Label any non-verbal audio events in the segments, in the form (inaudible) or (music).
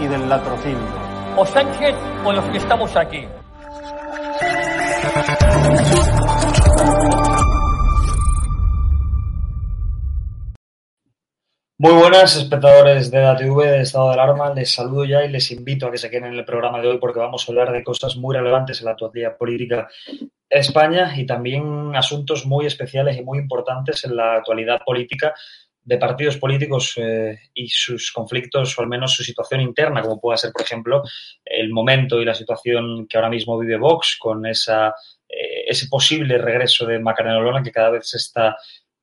y del latrocinio. O Sánchez o los que estamos aquí. Muy buenas, espectadores de DATV de Estado de Alarma. Les saludo ya y les invito a que se queden en el programa de hoy porque vamos a hablar de cosas muy relevantes en la actualidad política de España y también asuntos muy especiales y muy importantes en la actualidad política de partidos políticos eh, y sus conflictos o al menos su situación interna, como pueda ser, por ejemplo, el momento y la situación que ahora mismo vive Vox con esa, eh, ese posible regreso de Macarena Olona que cada vez se está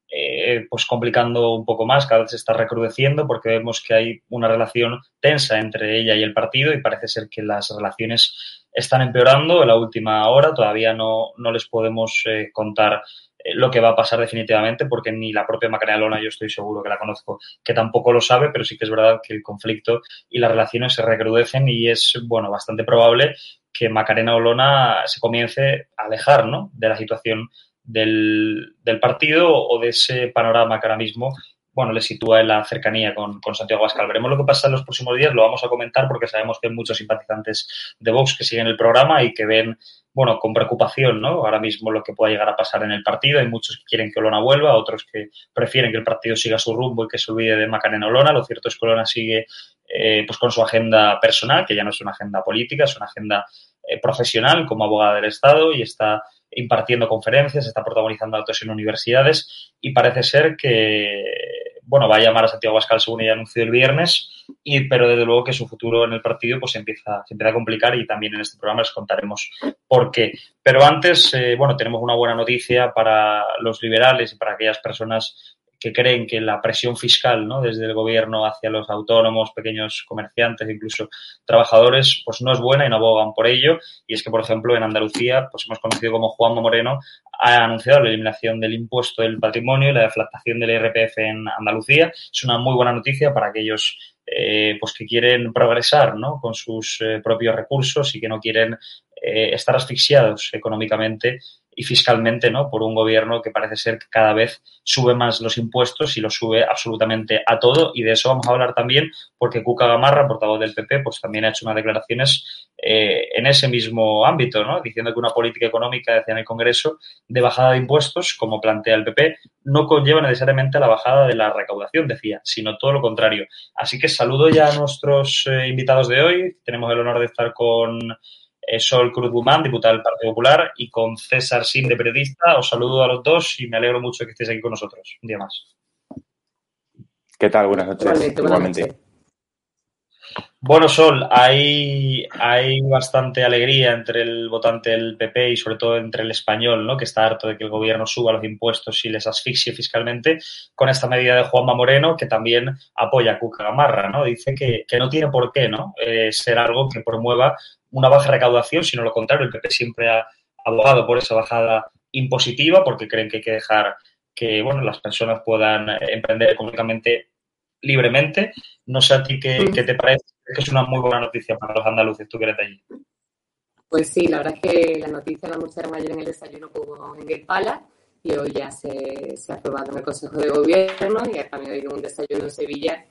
eh, pues complicando un poco más, cada vez se está recrudeciendo porque vemos que hay una relación tensa entre ella y el partido y parece ser que las relaciones están empeorando en la última hora. Todavía no, no les podemos contar lo que va a pasar definitivamente porque ni la propia Macarena Lona, yo estoy seguro que la conozco, que tampoco lo sabe, pero sí que es verdad que el conflicto y las relaciones se recrudecen y es, bueno, bastante probable que Macarena Olona se comience a alejar ¿no? de la situación del, del, partido o de ese panorama que ahora mismo bueno, le sitúa en la cercanía con, con, Santiago Abascal. Veremos lo que pasa en los próximos días, lo vamos a comentar porque sabemos que hay muchos simpatizantes de Vox que siguen el programa y que ven, bueno, con preocupación, ¿no? Ahora mismo lo que pueda llegar a pasar en el partido. Hay muchos que quieren que Olona vuelva, otros que prefieren que el partido siga su rumbo y que se olvide de Macarena Olona. Lo cierto es que Olona sigue eh, pues con su agenda personal, que ya no es una agenda política, es una agenda eh, profesional como abogada del Estado y está impartiendo conferencias, está protagonizando actos en universidades y parece ser que, bueno, va a llamar a Santiago Abascal según ella anunció el viernes, pero desde luego que su futuro en el partido pues empieza, se empieza a complicar y también en este programa les contaremos por qué. Pero antes, eh, bueno, tenemos una buena noticia para los liberales y para aquellas personas que creen que la presión fiscal ¿no? desde el gobierno hacia los autónomos, pequeños comerciantes, incluso trabajadores, pues no es buena y no abogan por ello. Y es que, por ejemplo, en Andalucía, pues hemos conocido como Juanma Moreno ha anunciado la eliminación del impuesto del patrimonio y la deflactación del IRPF en Andalucía. Es una muy buena noticia para aquellos eh, pues que quieren progresar ¿no? con sus eh, propios recursos y que no quieren eh, estar asfixiados económicamente y fiscalmente, ¿no? Por un gobierno que parece ser que cada vez sube más los impuestos y los sube absolutamente a todo. Y de eso vamos a hablar también porque Cuca Gamarra, portavoz del PP, pues también ha hecho unas declaraciones eh, en ese mismo ámbito, ¿no? Diciendo que una política económica, decía en el Congreso, de bajada de impuestos, como plantea el PP, no conlleva necesariamente la bajada de la recaudación, decía, sino todo lo contrario. Así que saludo ya a nuestros eh, invitados de hoy. Tenemos el honor de estar con Sol Cruz Guzmán, diputada del Partido Popular, y con César Sin, de periodista. Os saludo a los dos y me alegro mucho que estéis aquí con nosotros. Un día más. ¿Qué tal? Buenas noches. Igualmente. Igualmente. Bueno, Sol, hay, hay bastante alegría entre el votante del PP y sobre todo entre el español, ¿no? que está harto de que el gobierno suba los impuestos y les asfixie fiscalmente, con esta medida de Juanma Moreno, que también apoya a Cuca Gamarra. ¿no? Dice que, que no tiene por qué ¿no? Eh, ser algo que promueva una baja recaudación, sino lo contrario, el PP siempre ha abogado por esa bajada impositiva porque creen que hay que dejar que bueno, las personas puedan eh, emprender económicamente libremente. No sé a ti qué, qué te parece, que es una muy buena noticia para los andaluces, tú que eres de allí. Pues sí, la verdad es que la noticia la anunciaron ayer en el desayuno en el Pala y hoy ya se, se ha aprobado en el Consejo de Gobierno y también hay un desayuno en Sevilla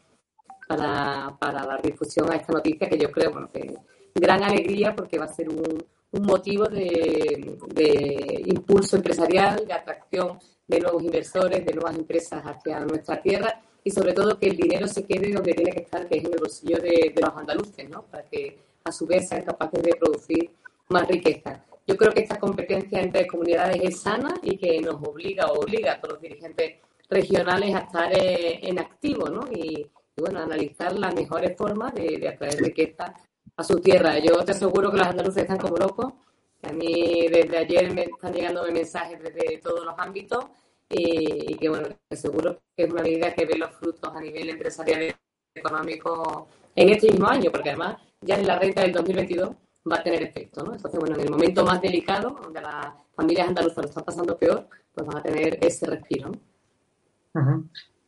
para, para dar difusión a esta noticia que yo creo bueno, que gran alegría porque va a ser un, un motivo de, de, impulso empresarial, de atracción de nuevos inversores, de nuevas empresas hacia nuestra tierra y sobre todo que el dinero se quede donde tiene que estar, que es en el bolsillo de, los andaluces, ¿no? para que a su vez sean capaces de producir más riqueza. Yo creo que esta competencia entre comunidades es sana y que nos obliga o obliga a todos los dirigentes regionales a estar eh, en activo ¿no? y, bueno, analizar las mejores formas de, de atraer riqueza a su tierra. Yo te aseguro que los andaluces están como locos. A mí desde ayer me están llegando mensajes desde todos los ámbitos y, que bueno, seguro que es una medida que ve los frutos a nivel empresarial y económico en este mismo año, porque además ya en la renta del 2022 va a tener efecto, ¿no? Entonces, bueno, en el momento más delicado, donde las familias andaluzas lo están pasando peor, pues van a tener ese respiro.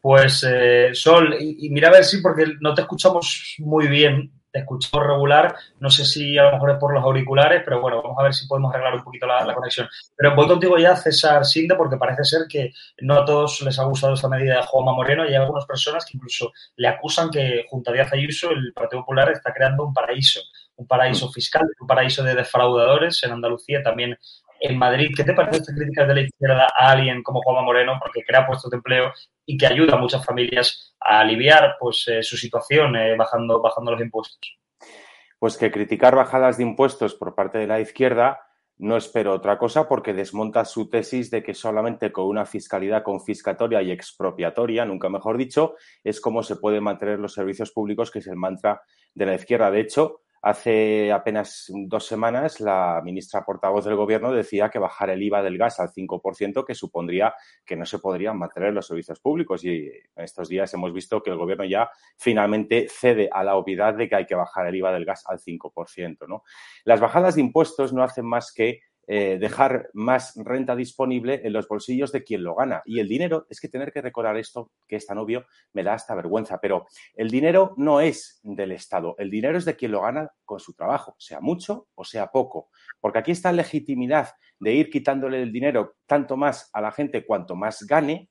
Pues, eh, Sol, y, mira a ver si, porque no te escuchamos muy bien, te escuchamos regular, no sé si a lo mejor es por los auriculares, pero bueno, vamos a ver si podemos arreglar un poquito la, la conexión. Pero voy contigo ya, César Sinde, porque parece ser que no a todos les ha gustado esta medida de Juanma Moreno y hay algunas personas que incluso le acusan que junto a Díaz Ayuso el Partido Popular está creando un paraíso un paraíso fiscal, un paraíso de defraudadores. En Andalucía, también en Madrid. ¿Qué te parece esta crítica de la izquierda a alguien como Juanma Moreno, porque crea puestos de empleo y que ayuda a muchas familias a aliviar pues, eh, su situación eh, bajando, bajando los impuestos? Pues que criticar bajadas de impuestos por parte de la izquierda no espero otra cosa porque desmonta su tesis de que solamente con una fiscalidad confiscatoria y expropiatoria, nunca mejor dicho, es como se pueden mantener los servicios públicos, que es el mantra de la izquierda. De hecho, Hace apenas dos semanas, la ministra portavoz del Gobierno decía que bajar el IVA del gas al 5%, que supondría que no se podrían mantener los servicios públicos. Y estos días hemos visto que el Gobierno ya finalmente cede a la obviedad de que hay que bajar el IVA del gas al 5%. ¿no? Las bajadas de impuestos no hacen más que eh, dejar más renta disponible en los bolsillos de quien lo gana. Y el dinero, es que tener que recordar esto, que es tan obvio, me da hasta vergüenza, pero el dinero no es del Estado, el dinero es de quien lo gana con su trabajo, sea mucho o sea poco. Porque aquí está legitimidad de ir quitándole el dinero tanto más a la gente cuanto más gane,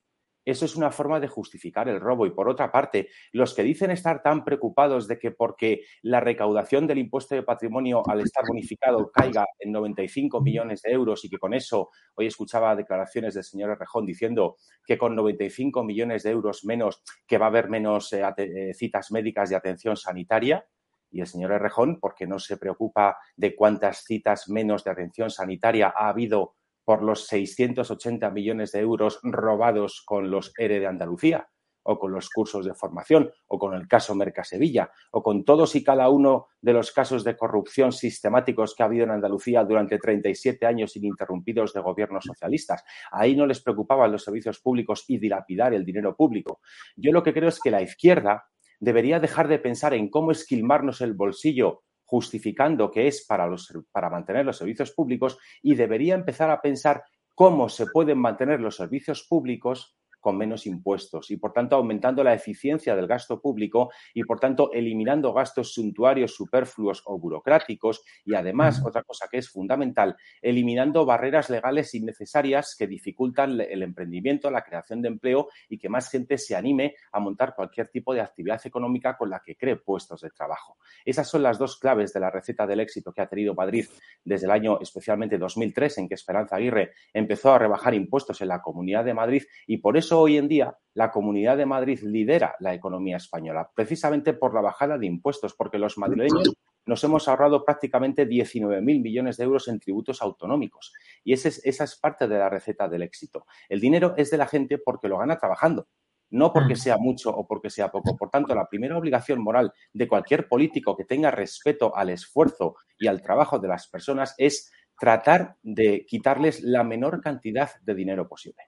eso es una forma de justificar el robo. Y por otra parte, los que dicen estar tan preocupados de que porque la recaudación del impuesto de patrimonio al estar bonificado caiga en 95 millones de euros y que con eso, hoy escuchaba declaraciones del señor Rejón diciendo que con 95 millones de euros menos, que va a haber menos eh, eh, citas médicas de atención sanitaria, y el señor Errejón, porque no se preocupa de cuántas citas menos de atención sanitaria ha habido por los 680 millones de euros robados con los ERE de Andalucía, o con los cursos de formación, o con el caso Mercasevilla, o con todos y cada uno de los casos de corrupción sistemáticos que ha habido en Andalucía durante 37 años ininterrumpidos de gobiernos socialistas. Ahí no les preocupaban los servicios públicos y dilapidar el dinero público. Yo lo que creo es que la izquierda debería dejar de pensar en cómo esquilmarnos el bolsillo justificando que es para, los, para mantener los servicios públicos y debería empezar a pensar cómo se pueden mantener los servicios públicos con menos impuestos y, por tanto, aumentando la eficiencia del gasto público y, por tanto, eliminando gastos suntuarios superfluos o burocráticos y, además, otra cosa que es fundamental, eliminando barreras legales innecesarias que dificultan el emprendimiento, la creación de empleo y que más gente se anime a montar cualquier tipo de actividad económica con la que cree puestos de trabajo. Esas son las dos claves de la receta del éxito que ha tenido Madrid desde el año especialmente 2003, en que Esperanza Aguirre empezó a rebajar impuestos en la Comunidad de Madrid y por eso eso hoy en día la Comunidad de Madrid lidera la economía española, precisamente por la bajada de impuestos, porque los madrileños nos hemos ahorrado prácticamente 19.000 millones de euros en tributos autonómicos. Y esa es parte de la receta del éxito. El dinero es de la gente porque lo gana trabajando, no porque mm. sea mucho o porque sea poco. Por tanto, la primera obligación moral de cualquier político que tenga respeto al esfuerzo y al trabajo de las personas es tratar de quitarles la menor cantidad de dinero posible.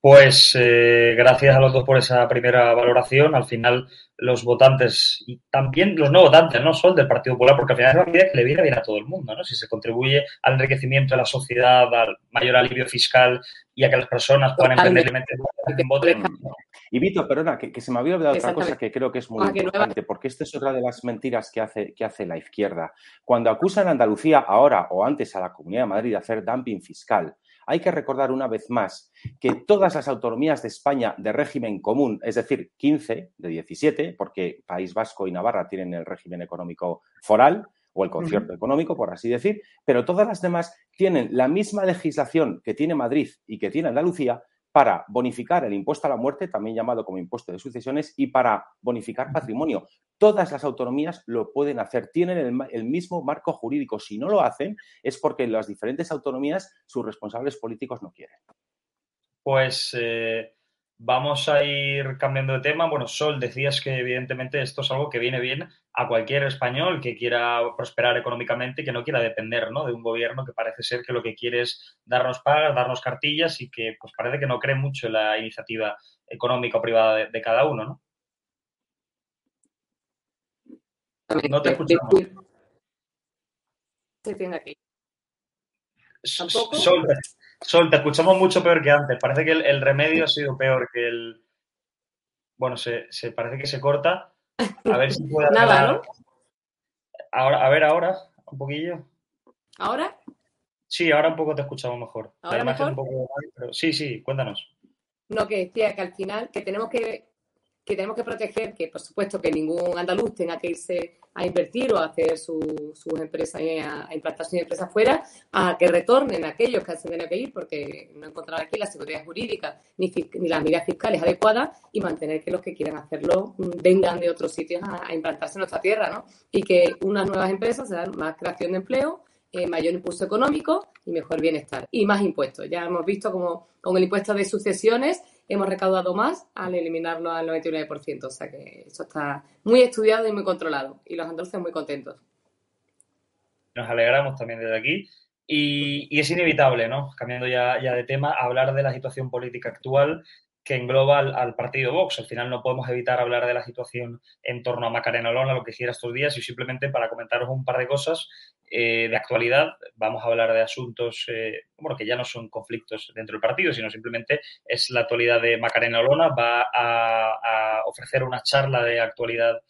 Pues eh, gracias a los dos por esa primera valoración. Al final, los votantes y también los no votantes no son del Partido Popular, porque al final es una medida que le viene bien a todo el mundo. ¿no? Si se contribuye al enriquecimiento de la sociedad, al mayor alivio fiscal y a que las personas puedan emprender y voten. Y Vito, perdona, que, que, se me había olvidado otra cosa que creo que es muy ah, importante, porque esta es otra de las mentiras que hace, que hace la izquierda. Cuando acusan a Andalucía ahora o antes a la Comunidad de Madrid de hacer dumping fiscal, hay que recordar una vez más que todas las autonomías de España de régimen común, es decir, 15 de 17, porque País Vasco y Navarra tienen el régimen económico foral o el concierto económico, por así decir, pero todas las demás tienen la misma legislación que tiene Madrid y que tiene Andalucía, para bonificar el impuesto a la muerte, también llamado como impuesto de sucesiones, y para bonificar patrimonio. Todas las autonomías lo pueden hacer, tienen el, mismo marco jurídico. Si no lo hacen, es porque las diferentes autonomías sus responsables políticos no quieren. Pues eh, Vamos a ir cambiando de tema. Bueno, Sol, decías que evidentemente esto es algo que viene bien a cualquier español que quiera prosperar económicamente y que no quiera depender ¿no? de un gobierno que parece ser que lo que quiere es darnos pagas, darnos cartillas y que pues parece que no cree mucho en la iniciativa económica o privada de, cada uno, ¿no? No te escuchamos. Se tiene aquí. Sol, Sol, te escuchamos mucho peor que antes. Parece que el, remedio ha sido peor que el. Bueno, se, se, parece que se corta. A ver si puede. (laughs) Nada, ¿no? Ahora, a ver, ahora, un poquillo. ¿Ahora? Sí, ahora un poco te escuchamos mejor. ¿Ahora mejor? Un poco pero... Sí, sí, cuéntanos. No, que decía que al final que tenemos que que tenemos que proteger, que por supuesto que ningún andaluz tenga que irse a invertir o a hacer sus empresas, a, implantar sus empresas fuera, a que retornen aquellos que se tenido que ir porque no encontrar aquí la seguridad jurídica ni, las medidas fiscales adecuadas y mantener que los que quieran hacerlo vengan de otros sitios a, implantarse en nuestra tierra, ¿no? Y que unas nuevas empresas se dan más creación de empleo, eh, mayor impulso económico y mejor bienestar. Y más impuestos. Ya hemos visto como con el impuesto de sucesiones hemos recaudado más al eliminarlo al 99%. O sea que eso está muy estudiado y muy controlado. Y los andaluces muy contentos. Nos alegramos también desde aquí. Y, es inevitable, ¿no? Cambiando ya, ya de tema, hablar de la situación política actual que engloba al, partido Vox. Al final no podemos evitar hablar de la situación en torno a Macarena Olona, lo que hiciera estos días, y simplemente para comentaros un par de cosas eh, de actualidad, vamos a hablar de asuntos, eh, bueno, que ya no son conflictos dentro del partido, sino simplemente es la actualidad de Macarena Olona, va a, ofrecer una charla de actualidad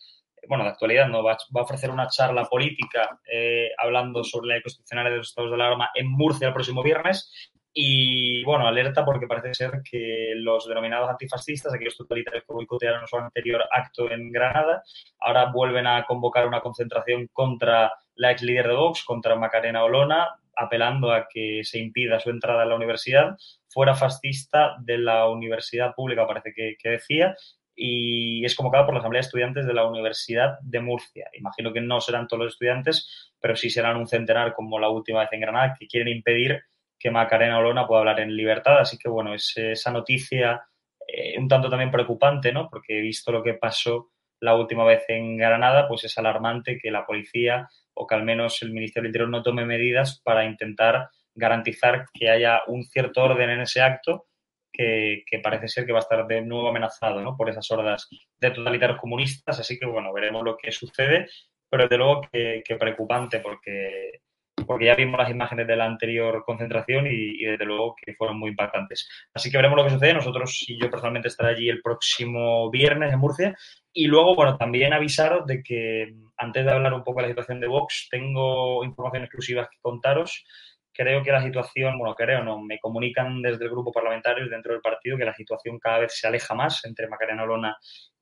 bueno, de actualidad no, va, a ofrecer una charla política eh, hablando sobre la constitucional de los estados de alarma en Murcia el próximo viernes y bueno, alerta porque parece ser que los denominados antifascistas, aquellos totalitarios que boicotearon su anterior acto en Granada, ahora vuelven a convocar una concentración contra la ex líder de Vox, contra Macarena Olona, apelando a que se impida su entrada a la universidad. Fuera fascista de la universidad pública, parece que, decía, y es convocada por la Asamblea de Estudiantes de la Universidad de Murcia. Imagino que no serán todos los estudiantes, pero sí serán un centenar como la última vez en Granada, que quieren impedir que Macarena Olona pueda hablar en libertad. Así que, bueno, es esa noticia eh, un tanto también preocupante, ¿no? Porque he visto lo que pasó la última vez en Granada, pues es alarmante que la policía o que al menos el Ministerio del Interior no tome medidas para intentar garantizar que haya un cierto orden en ese acto que, parece ser que va a estar de nuevo amenazado ¿no? por esas hordas de totalitarios comunistas. Así que, bueno, veremos lo que sucede, pero desde luego que preocupante porque porque ya vimos las imágenes de la anterior concentración y, desde luego que fueron muy impactantes. Así que veremos lo que sucede. Nosotros y yo personalmente estaré allí el próximo viernes en Murcia. Y luego, bueno, también avisaros de que antes de hablar un poco de la situación de Vox, tengo información exclusiva que contaros. Creo que la situación, bueno, creo no, me comunican desde el grupo parlamentario dentro del partido que la situación cada vez se aleja más entre Macarena Olona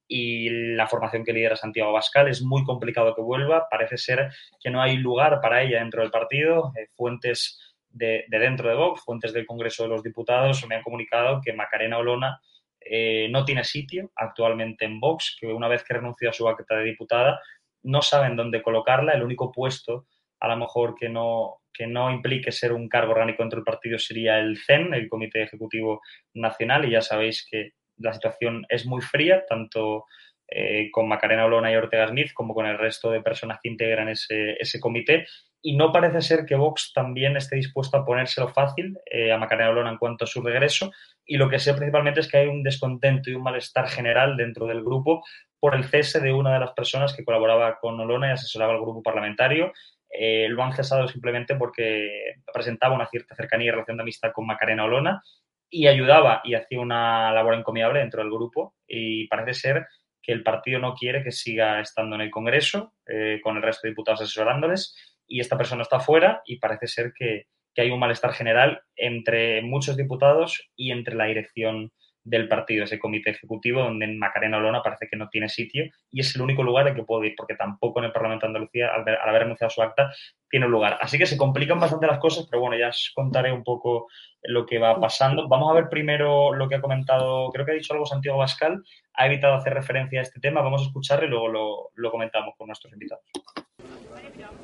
y la formación que lidera Santiago Bascal. Es muy complicado que vuelva. Parece ser que no hay lugar para ella dentro del partido. Eh, fuentes de, dentro de Vox, fuentes del Congreso de los Diputados, me han comunicado que Macarena Olona eh, no tiene sitio actualmente en Vox, que una vez que renunció a su acta de diputada, no saben dónde colocarla. El único puesto, a lo mejor que no, que no implique ser un cargo orgánico dentro del partido, sería el CEN, el Comité Ejecutivo Nacional, y ya sabéis que la situación es muy fría, tanto eh, con Macarena Olona y Ortega Smith como con el resto de personas que integran ese, ese comité. y no parece ser que Vox también esté dispuesto a ponérselo fácil eh, a Macarena Olona en cuanto a su regreso y lo que sé principalmente es que hay un descontento y un malestar general dentro del grupo por el cese de una de las personas que colaboraba con Olona y asesoraba al grupo parlamentario. Eh, lo han cesado simplemente porque presentaba una cierta cercanía y relación de amistad con Macarena Olona y ayudaba y hacía una labor encomiable dentro del grupo. Y parece ser que el partido no quiere que siga estando en el Congreso eh, con el resto de diputados asesorándoles y esta persona está fuera y parece ser que, que hay un malestar general entre muchos diputados y entre la dirección del partido, ese comité ejecutivo, donde en Macarena Olona parece que no tiene sitio y es el único lugar en que puede ir, porque tampoco en el Parlamento de Andalucía, al, haber anunciado su acta, tiene lugar. Así que se complican bastante las cosas, pero bueno, ya os contaré un poco lo que va pasando. Vamos a ver primero lo que ha comentado, creo que ha dicho algo Santiago Bascal, ha evitado hacer referencia a este tema, vamos a escucharlo y luego lo, lo comentamos con nuestros invitados.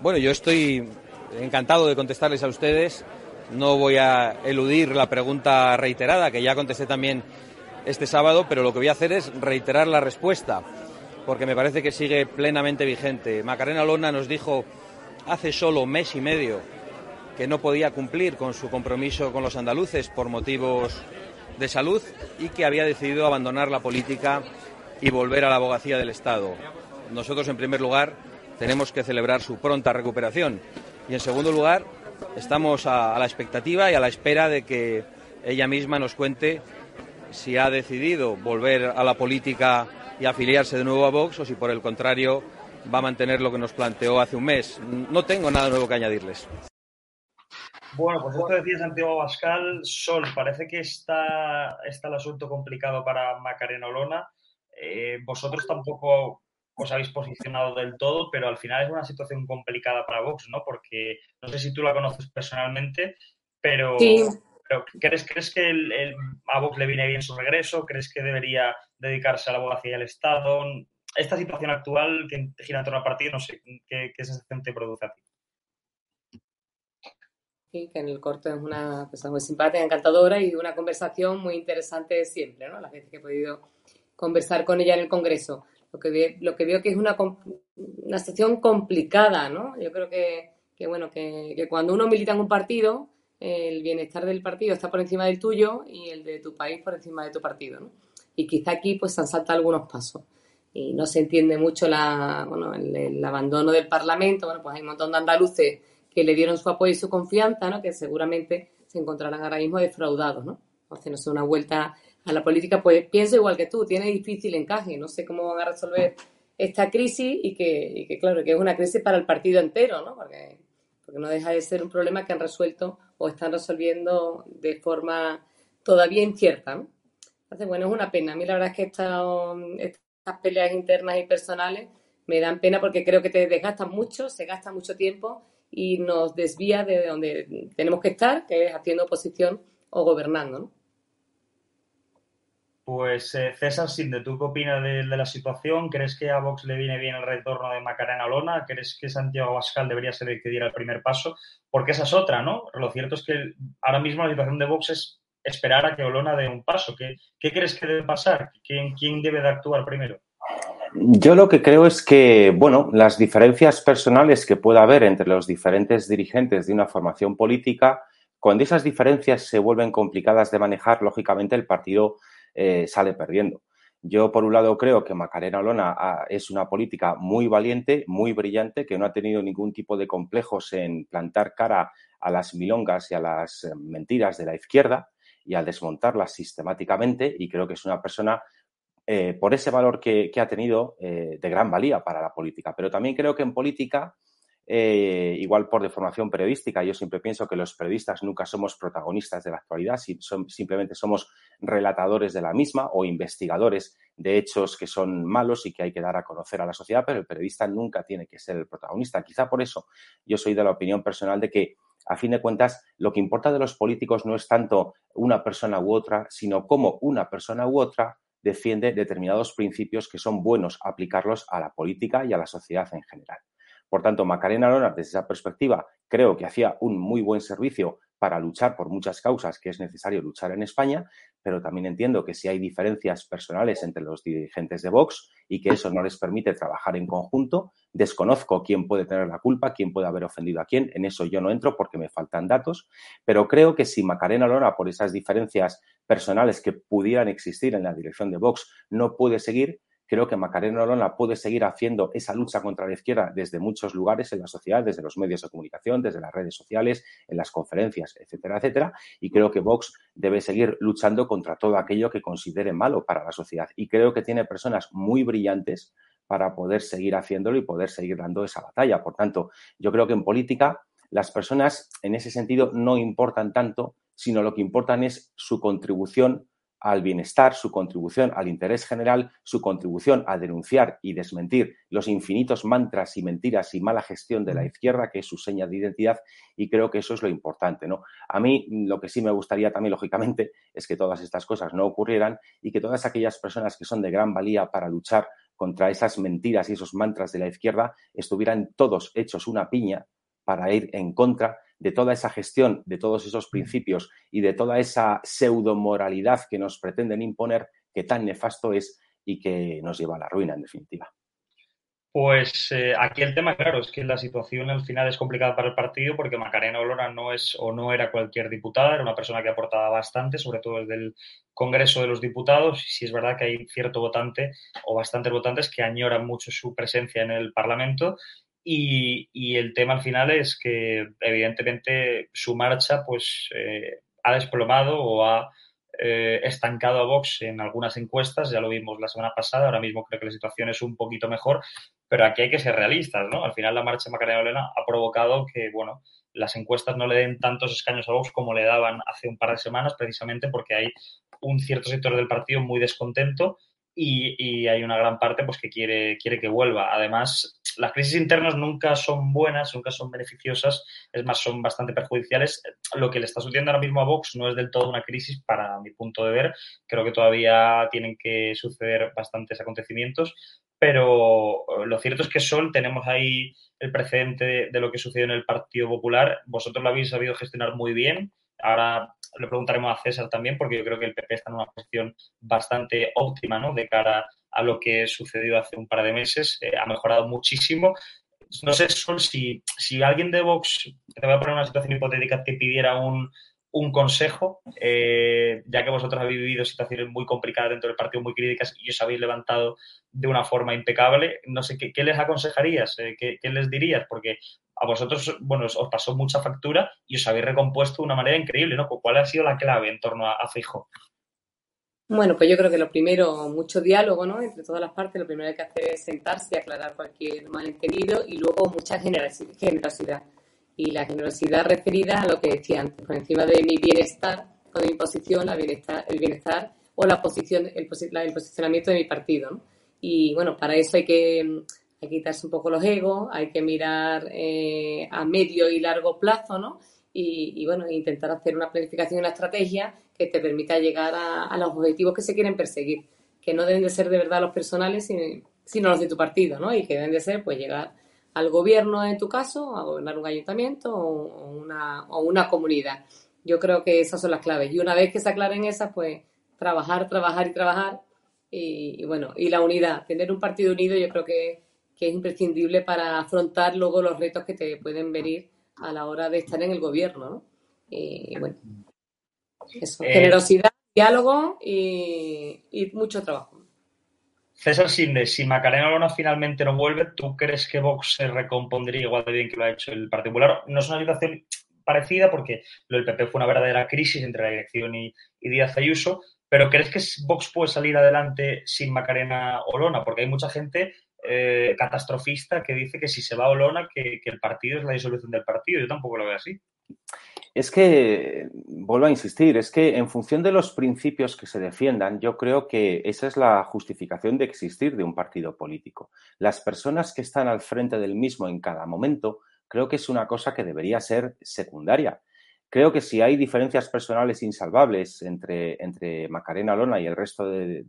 Bueno, yo estoy encantado de contestarles a ustedes. No voy a eludir la pregunta reiterada, que ya contesté también este sábado, pero lo que voy a hacer es reiterar la respuesta, porque me parece que sigue plenamente vigente. Macarena Lona nos dijo hace solo mes y medio que no podía cumplir con su compromiso con los andaluces por motivos de salud y que había decidido abandonar la política y volver a la abogacía del Estado. Nosotros, en primer lugar, tenemos que celebrar su pronta recuperación y, en segundo lugar, estamos a, a la expectativa y a la espera de que ella misma nos cuente si ha decidido volver a la política y afiliarse de nuevo a Vox o si por el contrario va a mantener lo que nos planteó hace un mes. No tengo nada nuevo que añadirles. Bueno, pues esto decía Santiago Bascal. Sol, parece que está, está el asunto complicado para Macarena Olona. Eh, vosotros tampoco os habéis posicionado del todo, pero al final es una situación complicada para Vox, ¿no? Porque no sé si tú la conoces personalmente, pero Sí. ¿Crees, ¿crees que el, el- a Vox le viene bien su regreso? ¿Crees que debería dedicarse a la abogacía al Estado? Esta situación actual que gira en torno al partido, no sé, ¿qué, qué sensación te produce a ti? Sí, que en el corto es una persona muy simpática, encantadora y una conversación muy interesante siempre, ¿no? Las veces que he podido conversar con ella en el Congreso. Lo que, ve- lo que veo que es una, una situación complicada, ¿no? Yo creo que, que bueno, que, que cuando uno milita en un partido, el bienestar del partido está por encima del tuyo y el de tu país por encima de tu partido, ¿no? Y quizá aquí pues se han saltado algunos pasos y no se entiende mucho la, bueno, el, abandono del Parlamento. Bueno, pues hay un montón de andaluces que le dieron su apoyo y su confianza, ¿no? Que seguramente se encontrarán ahora mismo defraudados, ¿no? Haciéndose una vuelta a la política, pues pienso igual que tú, tiene difícil encaje, no sé cómo van a resolver esta crisis y que, y que, claro, que es una crisis para el partido entero, ¿no? Porque, porque no deja de ser un problema que han resuelto o están resolviendo de forma todavía incierta. Entonces, bueno, es una pena. A mí la verdad es que esta- estas peleas internas y personales me dan pena porque creo que te desgastan mucho, se gasta mucho tiempo y nos desvía de donde tenemos que estar, que es haciendo oposición o gobernando, ¿no? Pues eh, César Sinde, ¿tú qué opinas de, la situación? ¿Crees que a Vox le viene bien el retorno de Macarena Olona? ¿Crees que Santiago Abascal debería ser el que diera el primer paso? Porque esa es otra, ¿no? Lo cierto es que ahora mismo la situación de Vox es esperar a que Olona dé un paso. ¿Qué, crees que debe pasar? ¿Quién, ¿Quién debe de actuar primero? Yo lo que creo es que, bueno, las diferencias personales que pueda haber entre los diferentes dirigentes de una formación política, cuando esas diferencias se vuelven complicadas de manejar, lógicamente el partido eh, sale perdiendo. Yo, por un lado, creo que Macarena Olona ah, es una política muy valiente, muy brillante, que no ha tenido ningún tipo de complejos en plantar cara a las milongas y a las eh, mentiras de la izquierda y al desmontarlas sistemáticamente. Y creo que es una persona eh, por ese valor que, ha tenido de gran valía para la política. Pero también creo que en política, eh, igual por deformación periodística, yo siempre pienso que los periodistas nunca somos protagonistas de la actualidad, si simplemente somos relatadores de la misma o investigadores de hechos que son malos y que hay que dar a conocer a la sociedad, pero el periodista nunca tiene que ser el protagonista. Quizá por eso yo soy de la opinión personal de que a fin de cuentas, lo que importa de los políticos no es tanto una persona u otra, sino cómo una persona u otra defiende determinados principios que son buenos aplicarlos a la política y a la sociedad en general. Por tanto, Macarena Olona, desde esa perspectiva, creo que hacía un muy buen servicio para luchar por muchas causas que es necesario luchar en España, pero también entiendo que si hay diferencias personales entre los dirigentes de Vox y que eso no les permite trabajar en conjunto, desconozco quién puede tener la culpa, quién puede haber ofendido a quién, en eso yo no entro porque me faltan datos, pero creo que si Macarena Lora, por esas diferencias personales que pudieran existir en la dirección de Vox, no puede seguir, creo que Macarena Olona puede seguir haciendo esa lucha contra la izquierda desde muchos lugares en la sociedad, desde los medios de comunicación, desde las redes sociales, en las conferencias, etcétera, etcétera. Y creo que Vox debe seguir luchando contra todo aquello que considere malo para la sociedad. Y creo que tiene personas muy brillantes para poder seguir haciéndolo y poder seguir dando esa batalla. Por tanto, yo creo que en política las personas en ese sentido no importan tanto, sino lo que importan es su contribución al bienestar, su contribución al interés general, su contribución a denunciar y desmentir los infinitos mantras y mentiras y mala gestión de la izquierda, que es su seña de identidad, y creo que eso es lo importante. ¿no? A mí lo que sí me gustaría también, lógicamente, es que todas estas cosas no ocurrieran y que todas aquellas personas que son de gran valía para luchar contra esas mentiras y esos mantras de la izquierda estuvieran todos hechos una piña para ir en contra de toda esa gestión, de todos esos principios y de toda esa pseudomoralidad que nos pretenden imponer, que tan nefasto es y que nos lleva a la ruina, en definitiva. Pues eh, aquí el tema, claro, es que la situación al final es complicada para el partido porque Macarena Olora no es o no era cualquier diputada, era una persona que aportaba bastante, sobre todo desde el Congreso de los Diputados, y sí es verdad que hay cierto votante o bastantes votantes que añoran mucho su presencia en el Parlamento y, el tema al final es que, evidentemente, su marcha pues eh, ha desplomado o ha eh, estancado a Vox en algunas encuestas, ya lo vimos la semana pasada, ahora mismo creo que la situación es un poquito mejor, pero aquí hay que ser realistas, ¿no? Al final la marcha Macarena Olena ha provocado que, bueno, las encuestas no le den tantos escaños a Vox como le daban hace un par de semanas, precisamente porque hay un cierto sector del partido muy descontento y, hay una gran parte pues que quiere, quiere que vuelva. Además, las crisis internas nunca son buenas, nunca son beneficiosas, es más, son bastante perjudiciales. Lo que le está sucediendo ahora mismo a Vox no es del todo una crisis para mi punto de ver. Creo que todavía tienen que suceder bastantes acontecimientos, pero eh, lo cierto es que Sol tenemos ahí el precedente de, lo que sucedió en el Partido Popular. Vosotros lo habéis sabido gestionar muy bien. Ahora le preguntaremos a César también, porque yo creo que el PP está en una posición bastante óptima, ¿no? De cara a lo que sucedió hace un par de meses. Eh, ha mejorado muchísimo. No sé, Sol, si, si alguien de Vox, te voy a poner una situación hipotética, te pidiera un, un consejo, eh, ya que vosotros habéis vivido situaciones muy complicadas dentro del partido, muy críticas, y os habéis levantado de una forma impecable. No sé, ¿qué, les aconsejarías? Eh, ¿qué, les dirías? Porque a vosotros, bueno, os, pasó mucha factura y os habéis recompuesto de una manera increíble, ¿no? ¿Cuál ha sido la clave en torno a, a Fijo? Bueno, pues yo creo que lo primero, mucho diálogo, ¿no? Entre todas las partes, lo primero que hay que hacer es sentarse y aclarar cualquier malentendido y luego mucha generosidad y la generosidad referida a lo que decía antes, por encima de mi bienestar o mi posición, la bienestar, el bienestar o la posición, el, el posicionamiento de mi partido. Y bueno, para eso hay que, quitarse un poco los egos, hay que mirar eh, a medio y largo plazo, ¿no? Y, bueno, intentar hacer una planificación y una estrategia que te permita llegar a, los objetivos que se quieren perseguir, que no deben de ser de verdad los personales, sino, los de tu partido, ¿no? Y que deben de ser, pues, llegar al gobierno en tu caso, a gobernar un ayuntamiento o una, o una comunidad. Yo creo que esas son las claves. Y una vez que se aclaren esas, pues trabajar, trabajar y trabajar. Y, bueno, y la unidad. Tener un partido unido yo creo que, que, es imprescindible para afrontar luego los retos que te pueden venir a la hora de estar en el gobierno. ¿no? Y bueno, eso. Eh, generosidad, diálogo y, y mucho trabajo. César Sinde, si Macarena Olona finalmente no vuelve, ¿tú crees que Vox se recompondría igual de bien que lo ha hecho el Partido Popular? No es una situación parecida porque lo del PP fue una verdadera crisis entre la dirección y, Díaz Ayuso, pero ¿crees que Vox puede salir adelante sin Macarena Olona? Porque hay mucha gente eh, catastrofista que dice que si se va Olona, que, que el partido es la disolución del partido. Yo tampoco lo veo así. Es que, vuelvo a insistir, es que en función de los principios que se defiendan, yo creo que esa es la justificación de existir de un partido político. Las personas que están al frente del mismo en cada momento, creo que es una cosa que debería ser secundaria. Creo que si hay diferencias personales insalvables entre, entre Macarena Lona y el resto del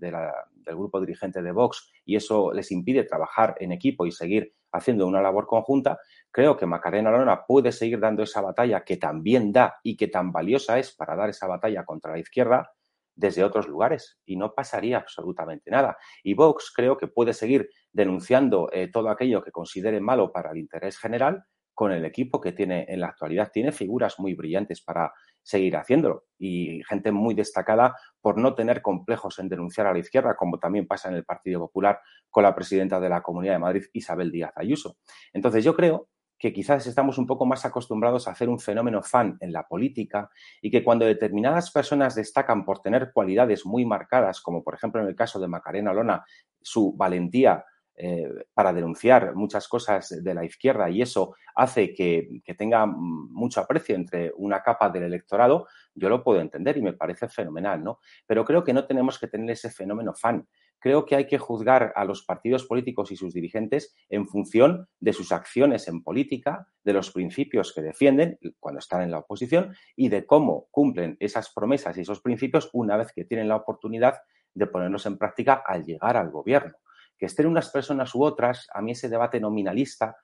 grupo dirigente de Vox y eso les impide trabajar en equipo y seguir haciendo una labor conjunta, creo que Macarena Lona puede seguir dando esa batalla que también da y que tan valiosa es para dar esa batalla contra la izquierda, desde otros lugares y no pasaría absolutamente nada. Y Vox creo que puede seguir denunciando eh, todo aquello que considere malo para el interés general con el equipo que tiene en la actualidad. Tiene figuras muy brillantes para seguir haciéndolo y gente muy destacada por no tener complejos en denunciar a la izquierda, como también pasa en el Partido Popular con la presidenta de la Comunidad de Madrid, Isabel Díaz Ayuso. Entonces yo creo que quizás estamos un poco más acostumbrados a hacer un fenómeno fan en la política y que cuando determinadas personas destacan por tener cualidades muy marcadas, como por ejemplo en el caso de Macarena Lona, su valentía eh, para denunciar muchas cosas de la izquierda y eso hace que, que, tenga mucho aprecio entre una capa del electorado, yo lo puedo entender y me parece fenomenal, ¿no? Pero creo que no tenemos que tener ese fenómeno fan creo que hay que juzgar a los partidos políticos y sus dirigentes en función de sus acciones en política, de los principios que defienden cuando están en la oposición y de cómo cumplen esas promesas y esos principios una vez que tienen la oportunidad de ponerlos en práctica al llegar al gobierno. Que estén unas personas u otras, a mí ese debate nominalista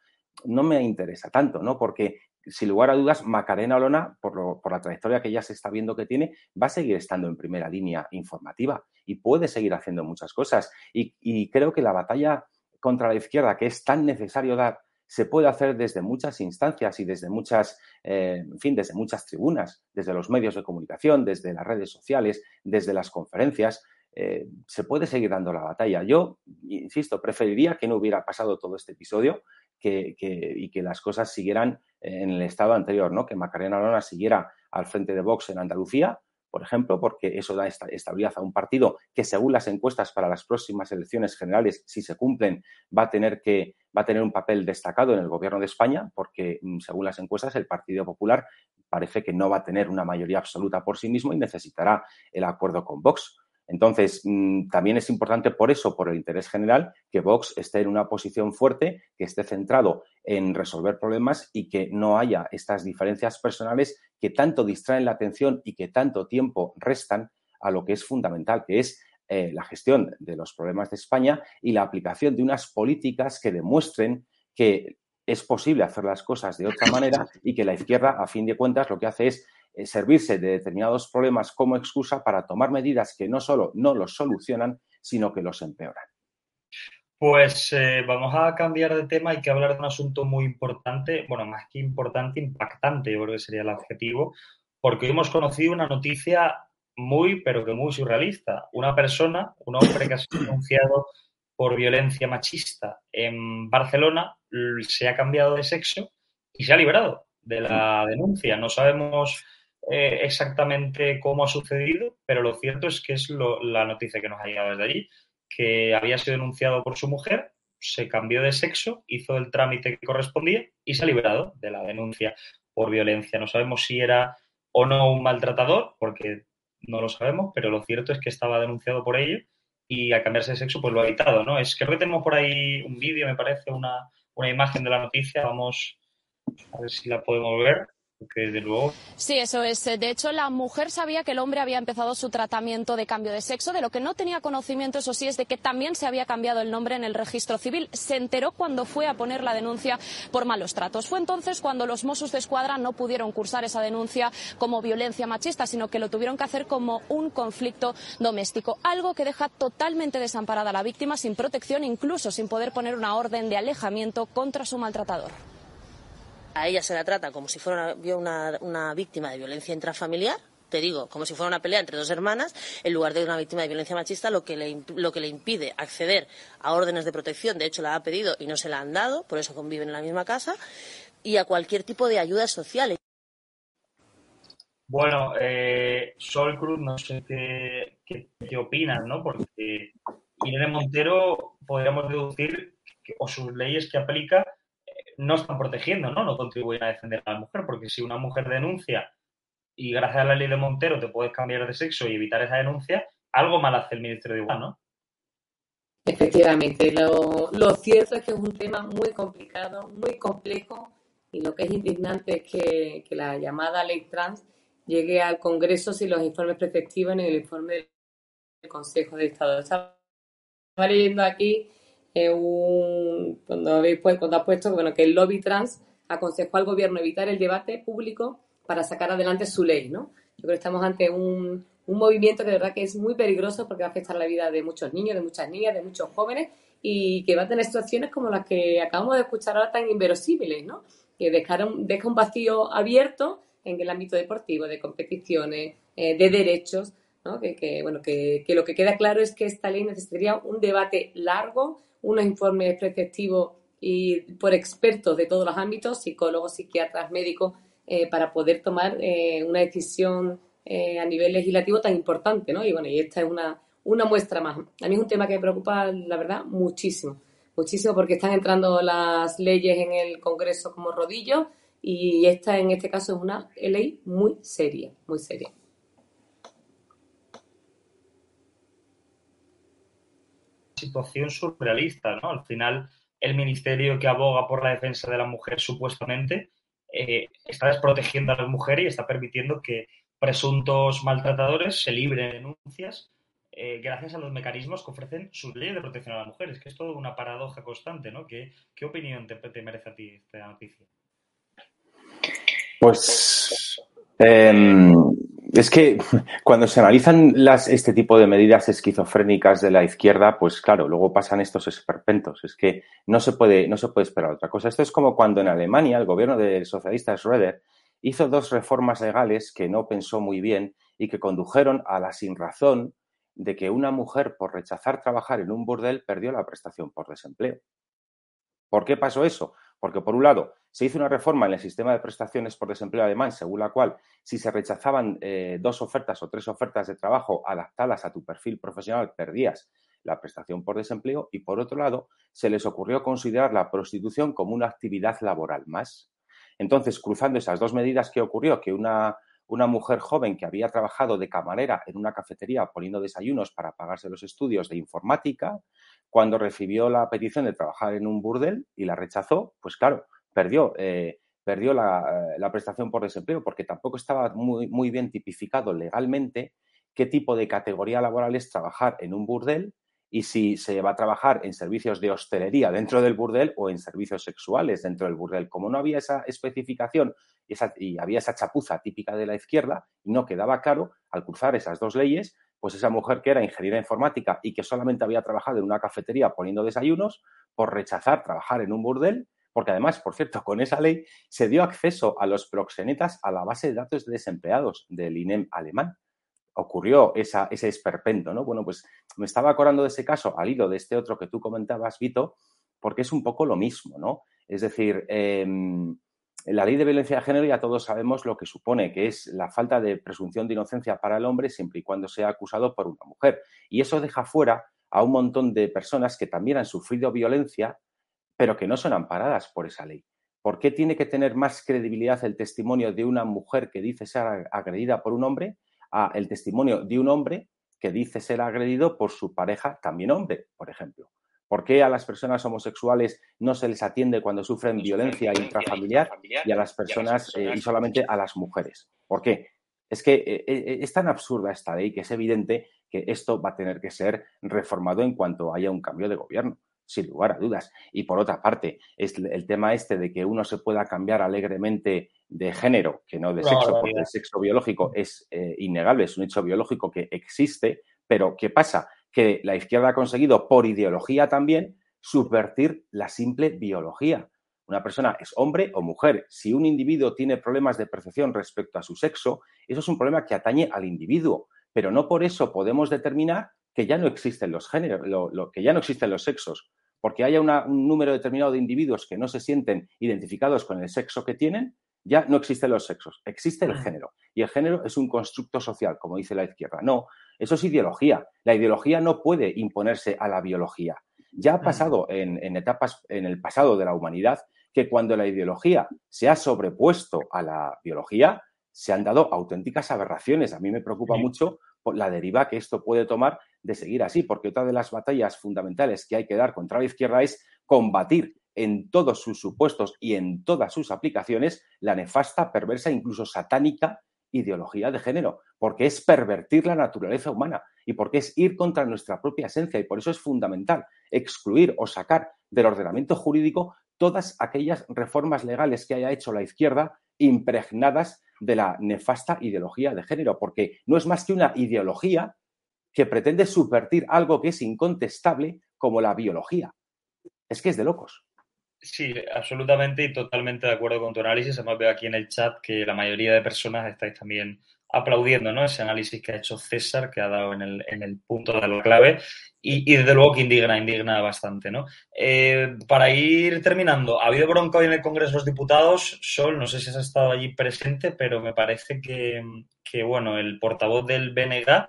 no me interesa tanto, ¿no? Porque sin lugar a dudas, Macarena Olona, por, por, la trayectoria que ya se está viendo que tiene, va a seguir estando en primera línea informativa y puede seguir haciendo muchas cosas. Y, creo que la batalla contra la izquierda, que es tan necesario dar, se puede hacer desde muchas instancias y desde muchas, eh, en fin, desde muchas tribunas, desde los medios de comunicación, desde las redes sociales, desde las conferencias. Eh, se puede seguir dando la batalla. Yo, insisto, preferiría que no hubiera pasado todo este episodio que, y que las cosas siguieran en el estado anterior, ¿no? Que Macarena Olona siguiera al frente de Vox en Andalucía, por ejemplo, porque eso da estabilidad a un partido que, según las encuestas para las próximas elecciones generales, si se cumplen, va a tener que va a tener un papel destacado en el gobierno de España, porque mm, según las encuestas el Partido Popular parece que no va a tener una mayoría absoluta por sí mismo y necesitará el acuerdo con Vox. Entonces, mm, también es importante por eso, por el interés general, que Vox esté en una posición fuerte, que esté centrado en resolver problemas y que no haya estas diferencias personales que tanto distraen la atención y que tanto tiempo restan a lo que es fundamental, que es eh, la gestión de los problemas de España y la aplicación de unas políticas que demuestren que es posible hacer las cosas de otra manera y que la izquierda, a fin de cuentas, lo que hace es eh, servirse de determinados problemas como excusa para tomar medidas que no solo no los solucionan, sino que los empeoran. Pues eh, vamos a cambiar de tema. Hay que hablar de un asunto muy importante, bueno, más que importante, impactante, yo creo que sería el adjetivo, porque hemos conocido una noticia muy, pero que muy surrealista. Una persona, un hombre que ha sido denunciado por violencia machista en Barcelona, se ha cambiado de sexo y se ha librado de la denuncia. No sabemos eh, exactamente cómo ha sucedido, pero lo cierto es que es la noticia que nos ha llegado desde allí, que había sido denunciado por su mujer, se cambió de sexo, hizo el trámite que correspondía y se ha liberado de la denuncia por violencia. No sabemos si era o no un maltratador, porque no lo sabemos, pero lo cierto es que estaba denunciado por ello y al cambiarse de sexo pues lo ha evitado, ¿no? Es creo que tenemos por ahí un vídeo, me parece, una, una imagen de la noticia, vamos a ver si la podemos ver. Sí, eso es. De hecho, la mujer sabía que el hombre había empezado su tratamiento de cambio de sexo. De lo que no tenía conocimiento, eso sí, es de que también se había cambiado el nombre en el registro civil. Se enteró cuando fue a poner la denuncia por malos tratos. Fue entonces cuando los Mossos de Escuadra no pudieron cursar esa denuncia como violencia machista, sino que lo tuvieron que hacer como un conflicto doméstico. Algo que deja totalmente desamparada a la víctima, sin protección, incluso sin poder poner una orden de alejamiento contra su maltratador a ella se la trata como si fuera una, víctima de violencia intrafamiliar, te digo, como si fuera una pelea entre dos hermanas, en lugar de una víctima de violencia machista, lo que, le, lo que le impide acceder a órdenes de protección, de hecho la ha pedido y no se la han dado, por eso conviven en la misma casa, y a cualquier tipo de ayudas sociales. Bueno, eh, Sol Cruz, no sé qué, qué, opinas, ¿no? Porque Irene Montero podríamos deducir, que, o sus leyes que aplica, no están protegiendo, ¿no? No contribuyen a defender a la mujer, porque si una mujer denuncia y gracias a la ley de Montero te puedes cambiar de sexo y evitar esa denuncia, algo mal hace el Ministerio de Igualdad, ¿no? Efectivamente, lo, cierto es que es un tema muy complicado, muy complejo, y lo que es indignante es que, la llamada ley trans llegue al Congreso sin los informes preceptivos en el informe del Consejo de Estado. Estaba leyendo aquí un, cuando, habéis, cuando ha puesto bueno, que el lobby trans aconsejó al gobierno evitar el debate público para sacar adelante su ley. ¿no? Yo creo que estamos ante un, un movimiento que de verdad que es muy peligroso porque va a afectar la vida de muchos niños, de muchas niñas, de muchos jóvenes y que va a tener situaciones como las que acabamos de escuchar ahora tan inverosímiles, ¿no? Que deja un, deja un vacío abierto en el ámbito deportivo, de competiciones, eh, de derechos, ¿no? Que, que bueno, que, que, lo que queda claro es que esta ley necesitaría un debate largo, unos informes preceptivos y por expertos de todos los ámbitos, psicólogos, psiquiatras, médicos, eh, para poder tomar eh, una decisión eh, a nivel legislativo tan importante, ¿no? Y bueno, y esta es una, una muestra más. A mí es un tema que me preocupa, la verdad, muchísimo. Muchísimo porque están entrando las leyes en el Congreso como rodillo y esta, en este caso, es una ley muy seria, muy seria. Situación surrealista, ¿no? Al final, el ministerio que aboga por la defensa de la mujer supuestamente eh, está desprotegiendo a la mujer y está permitiendo que presuntos maltratadores se libren de denuncias eh, gracias a los mecanismos que ofrecen sus leyes de protección a la mujer. Es que es todo una paradoja constante, ¿no? ¿Qué, qué opinión te, merece a ti esta noticia? Pues eh, es que (laughs) cuando se analizan las, este tipo de medidas esquizofrénicas de la izquierda, pues claro, luego pasan estos esperpentos. Es que no se puede, no se puede esperar otra cosa. Esto es como cuando en Alemania el gobierno del socialista Schröder hizo dos reformas legales que no pensó muy bien y que condujeron a la sinrazón de que una mujer por rechazar trabajar en un burdel perdió la prestación por desempleo. ¿Por qué pasó eso? Porque, por un lado, se hizo una reforma en el sistema de prestaciones por desempleo alemán, según la cual, si se rechazaban eh, dos ofertas o tres ofertas de trabajo adaptadas a tu perfil profesional, perdías la prestación por desempleo. Y, por otro lado, se les ocurrió considerar la prostitución como una actividad laboral más. Entonces, cruzando esas dos medidas, ¿qué ocurrió? Que una, una mujer joven que había trabajado de camarera en una cafetería poniendo desayunos para pagarse los estudios de informática, cuando recibió la petición de trabajar en un burdel y la rechazó, pues claro, perdió, eh, perdió la, la, prestación por desempleo porque tampoco estaba muy, muy bien tipificado legalmente qué tipo de categoría laboral es trabajar en un burdel y si se va a trabajar en servicios de hostelería dentro del burdel o en servicios sexuales dentro del burdel. Como no había esa especificación y, había esa chapuza típica de la izquierda no quedaba claro, al cruzar esas dos leyes, pues esa mujer que era ingeniera informática y que solamente había trabajado en una cafetería poniendo desayunos, por rechazar trabajar en un burdel, porque además, por cierto, con esa ley se dio acceso a los proxenetas a la base de datos de desempleados del INEM alemán ocurrió esa, ese esperpento, ¿no? Bueno, pues me estaba acordando de ese caso al hilo de este otro que tú comentabas, Vito, porque es un poco lo mismo, ¿no? Es decir, eh, la ley de violencia de género ya todos sabemos lo que supone, que es la falta de presunción de inocencia para el hombre siempre y cuando sea acusado por una mujer. Y eso deja fuera a un montón de personas que también han sufrido violencia, pero que no son amparadas por esa ley. ¿Por qué tiene que tener más credibilidad el testimonio de una mujer que dice ser agredida por un hombre a el testimonio de un hombre que dice ser agredido por su pareja, también hombre, por ejemplo. ¿Por qué a las personas homosexuales no se les atiende cuando sufren violencia intrafamiliar y a las personas eh, y solamente a las mujeres? ¿Por qué? Es que eh, eh, es tan absurda esta ley que es evidente que esto va a tener que ser reformado en cuanto haya un cambio de gobierno sin lugar a dudas. Y por otra parte, es el tema este de que uno se pueda cambiar alegremente de género, que no de sexo, porque el sexo biológico es eh, innegable, es un hecho biológico que existe, pero ¿qué pasa? Que la izquierda ha conseguido, por ideología también, subvertir la simple biología. Una persona es hombre o mujer. Si un individuo tiene problemas de percepción respecto a su sexo, eso es un problema que atañe al individuo, pero no por eso podemos determinar que ya no existen los géneros, lo, que ya no existen los sexos porque haya un número determinado de individuos que no se sienten identificados con el sexo que tienen, ya no existen los sexos, existe el género. Y el género es un constructo social, como dice la izquierda. No, eso es ideología. La ideología no puede imponerse a la biología. Ya ha pasado en, en etapas, en el pasado de la humanidad, que cuando la ideología se ha sobrepuesto a la biología, se han dado auténticas aberraciones. A mí me preocupa mucho la deriva que esto puede tomar de seguir así, porque otra de las batallas fundamentales que hay que dar contra la izquierda es combatir en todos sus supuestos y en todas sus aplicaciones la nefasta, perversa, incluso satánica ideología de género, porque es pervertir la naturaleza humana y porque es ir contra nuestra propia esencia y por eso es fundamental excluir o sacar del ordenamiento jurídico todas aquellas reformas legales que haya hecho la izquierda impregnadas de la nefasta ideología de género, porque no es más que una ideología que pretende subvertir algo que es incontestable como la biología. Es que es de locos. Sí, absolutamente y totalmente de acuerdo con tu análisis. Hemos veo aquí en el chat que la mayoría de personas estáis también aplaudiendo ¿no? ese análisis que ha hecho César, que ha dado en el, en el punto de la clave, y, y, desde luego que indigna, indigna bastante. ¿no? Eh, para ir terminando, ha habido bronca hoy en el Congreso de los Diputados. Sol, no sé si has estado allí presente, pero me parece que, que bueno, el portavoz del BNG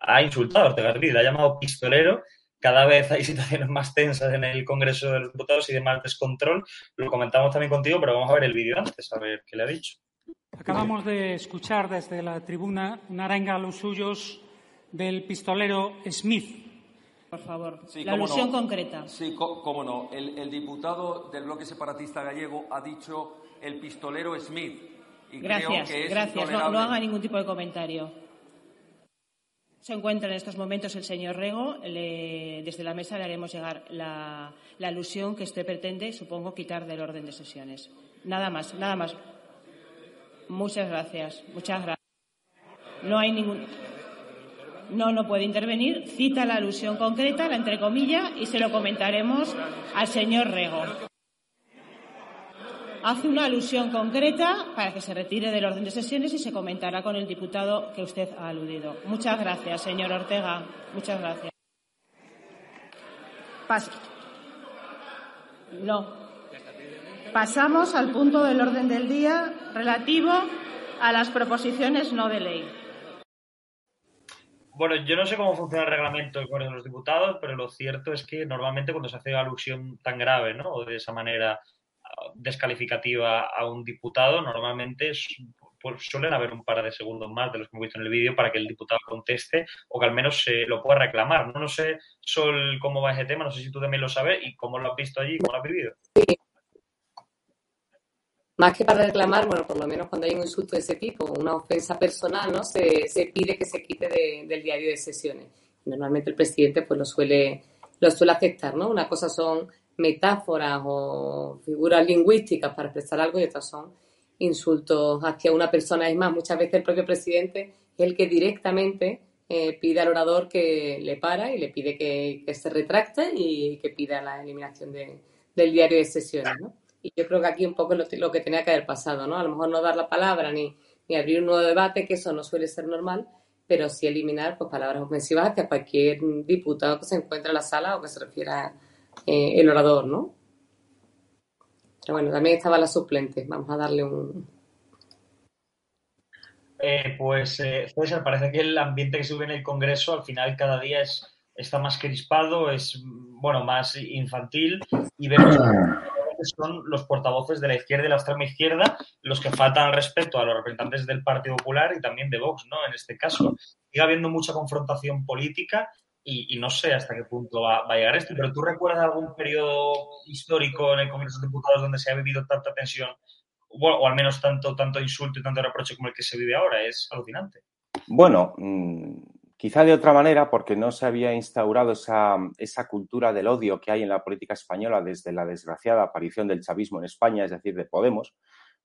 ha insultado a Ortega Smith, ha llamado pistolero. Cada vez hay situaciones más tensas en el Congreso de los Diputados y de más descontrol. Lo comentamos también contigo, pero vamos a ver el vídeo antes, a ver qué le ha dicho. Acabamos de escuchar desde la tribuna una arenga a los suyos del pistolero Smith. Por favor, sí, la alusión no. concreta. Sí, cómo no. El, el, diputado del bloque separatista gallego ha dicho el pistolero Smith. Y gracias, creo que es gracias. No, no, haga ningún tipo de comentario. Se encuentra en estos momentos el señor Rego. Le, desde la mesa le haremos llegar la, la alusión que usted pretende, supongo, quitar del orden de sesiones. Nada más, nada más. Muchas gracias, muchas gracias. No hay ningún. No, no puede intervenir. Cita la alusión concreta, la entre comillas, y se lo comentaremos al señor Rego. Hace una alusión concreta para que se retire del orden de sesiones y se comentará con el diputado que usted ha aludido. Muchas gracias, señor Ortega. Muchas gracias. Pas no, Pasamos al punto del orden del día relativo a las proposiciones no de ley. Bueno, yo no sé cómo funciona el reglamento del Congreso de los Diputados, pero lo cierto es que normalmente cuando se hace alusión tan grave, ¿no? O de esa manera descalificativa a un diputado, normalmente suelen haber un par de segundos más de los que hemos visto en el vídeo para que el diputado conteste o que al menos se lo pueda reclamar. No, no sé, Sol, cómo va ese tema, no sé si tú también lo sabes y cómo lo has visto allí, cómo lo has vivido. Sí. Más que para reclamar, bueno, por lo menos cuando hay un insulto de ese tipo, una ofensa personal, ¿no? Se, se pide que se quite de, del diario de sesiones. Normalmente el presidente pues lo suele, lo suele aceptar, ¿no? Una cosa son metáforas o figuras lingüísticas para expresar algo y otras son insultos hacia una persona. Es más, muchas veces el propio presidente es el que directamente eh, pide al orador que le para y le pide que, se retracte y que pida la eliminación de, del diario de sesiones. Y yo creo que aquí un poco lo, lo, que tenía que haber pasado, ¿no? A lo mejor no dar la palabra ni, ni abrir un nuevo debate, que eso no suele ser normal, pero sí eliminar pues, palabras ofensivas hacia cualquier diputado que se encuentre en la sala o que se refiera eh, el orador, ¿no? Pero bueno, también estaba la suplente. Vamos a darle un. Eh, pues, eh, César, parece que el ambiente que se vive en el Congreso al final cada día es, está más crispado, es bueno, más infantil y vemos (clears throat) que son los portavoces de la izquierda y la extrema izquierda los que faltan al respeto a los representantes del Partido Popular y también de Vox, ¿no? En este caso. Sigue habiendo mucha confrontación política y, no sé hasta qué punto va, a llegar esto, pero ¿tú recuerdas algún periodo histórico en el Congreso de Diputados donde se ha vivido tanta tensión, o, o al menos tanto, tanto insulto y tanto reproche como el que se vive ahora? Es alucinante. Bueno, mmm, quizá de otra manera, porque no se había instaurado esa, esa cultura del odio que hay en la política española desde la desgraciada aparición del chavismo en España, es decir, de Podemos,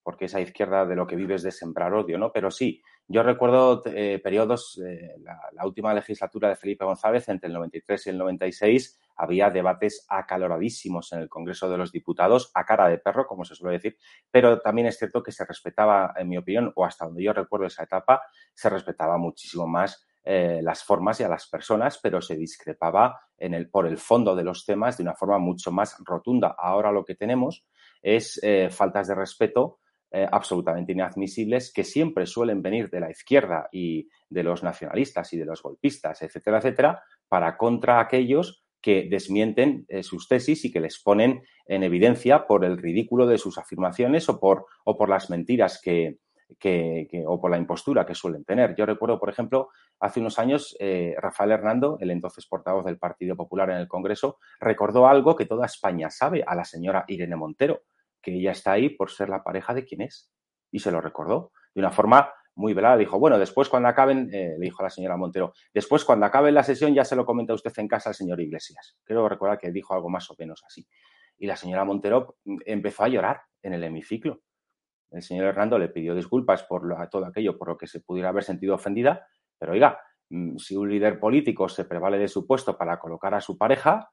porque esa izquierda de lo que vive es de sembrar odio, ¿no? Pero sí, yo recuerdo eh, periodos, eh, la, última legislatura de Felipe González, entre el 93 y el 96, había debates acaloradísimos en el Congreso de los Diputados, a cara de perro, como se suele decir, pero también es cierto que se respetaba, en mi opinión, o hasta donde yo recuerdo esa etapa, se respetaba muchísimo más eh, las formas y a las personas, pero se discrepaba en el, por el fondo de los temas de una forma mucho más rotunda. Ahora lo que tenemos es faltas de respeto eh, absolutamente inadmisibles que siempre suelen venir de la izquierda y de los nacionalistas y de los golpistas, etcétera, etcétera, para contra aquellos que desmienten eh, sus tesis y que les ponen en evidencia por el ridículo de sus afirmaciones o por, o por las mentiras que, que, o por la impostura que suelen tener. Yo recuerdo, por ejemplo, hace unos años, eh, Rafael Hernando, el entonces portavoz del Partido Popular en el Congreso, recordó algo que toda España sabe a la señora Irene Montero, que ella está ahí por ser la pareja de quien es. Y se lo recordó de una forma muy velada. Dijo, bueno, después cuando acaben, eh, le dijo a la señora Montero, después cuando acabe la sesión ya se lo comenta usted en casa al señor Iglesias. Creo recordar que dijo algo más o menos así. y la señora Montero empezó a llorar en el hemiciclo. El señor Hernando le pidió disculpas por todo aquello por lo que se pudiera haber sentido ofendida, pero oiga, mm, si un líder político se prevale de su puesto para colocar a su pareja,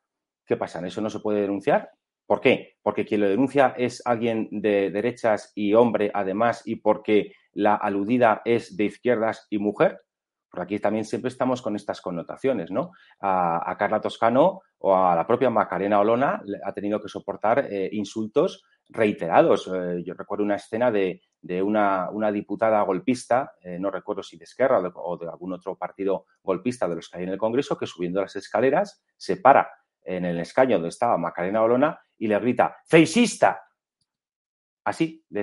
¿qué pasa? ¿Eso no se puede denunciar? ¿Por qué? Porque quien lo denuncia es alguien de derechas y hombre, además, y porque la aludida es de izquierdas y mujer. Porque aquí también siempre estamos con estas connotaciones, ¿no? A, Carla Toscano o a la propia Macarena Olona ha tenido que soportar eh, insultos reiterados. Eh, yo recuerdo una escena de, una, diputada golpista, eh, no recuerdo si de Esquerra o de, algún otro partido golpista de los que hay en el Congreso, que subiendo las escaleras se para en el escaño donde estaba Macarena Olona y le grita ¡Feisista! Así, le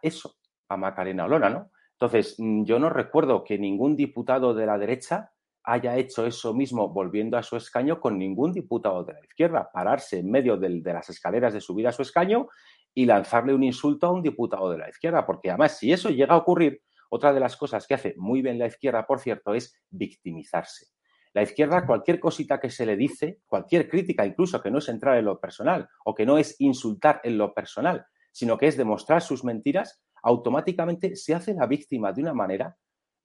eso a Macarena Olona, ¿no? Entonces, mm, yo no recuerdo que ningún diputado de la derecha haya hecho eso mismo volviendo a su escaño con ningún diputado de la izquierda, pararse en medio de las escaleras de subir a su escaño y lanzarle un insulto a un diputado de la izquierda, porque además si eso llega a ocurrir, otra de las cosas que hace muy bien la izquierda, por cierto, es victimizarse. La izquierda, cualquier cosita que se le dice, cualquier crítica, incluso que no es entrar en lo personal o que no es insultar en lo personal, sino que es demostrar sus mentiras, automáticamente se hace la víctima de una manera,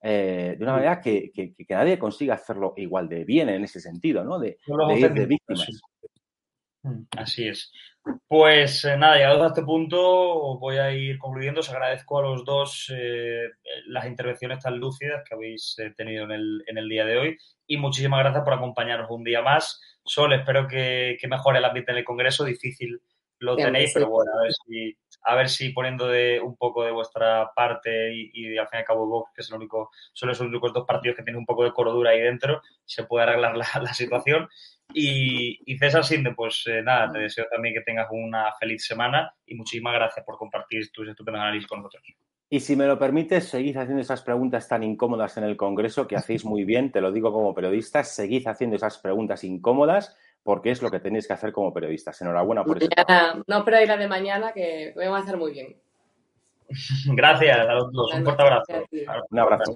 eh, de una manera que, nadie consiga hacerlo igual de bien en ese sentido, ¿no? De, ir de víctimas. Mm, así es. Pues eh, nada, llegado a este punto voy a ir concluyendo. Os agradezco a los dos eh, las intervenciones tan lúcidas que habéis tenido en el, en el, día de hoy y muchísimas gracias por acompañarnos un día más. Sol, espero que, que mejore el ambiente en el Congreso. Difícil lo tenéis, pero bueno, a ver si, a ver si poniendo de un poco de vuestra parte y, al fin y al cabo Vox, que es el único, son los únicos dos partidos que tienen un poco de cordura ahí dentro, se puede arreglar la, (laughs) situación. Y, César Sinde, pues eh, nada, te deseo también que tengas una feliz semana y muchísimas gracias por compartir tus estupendos análisis con nosotros. Y si me lo permites, seguid haciendo esas preguntas tan incómodas en el Congreso que hacéis muy bien, te lo digo como periodista, seguid haciendo esas preguntas incómodas porque es lo que tenéis que hacer como periodistas. Enhorabuena por eso. No, pero hay la de mañana que voy a hacer muy bien. (laughs) Gracias a los dos. Un fuerte abrazo. Un abrazo.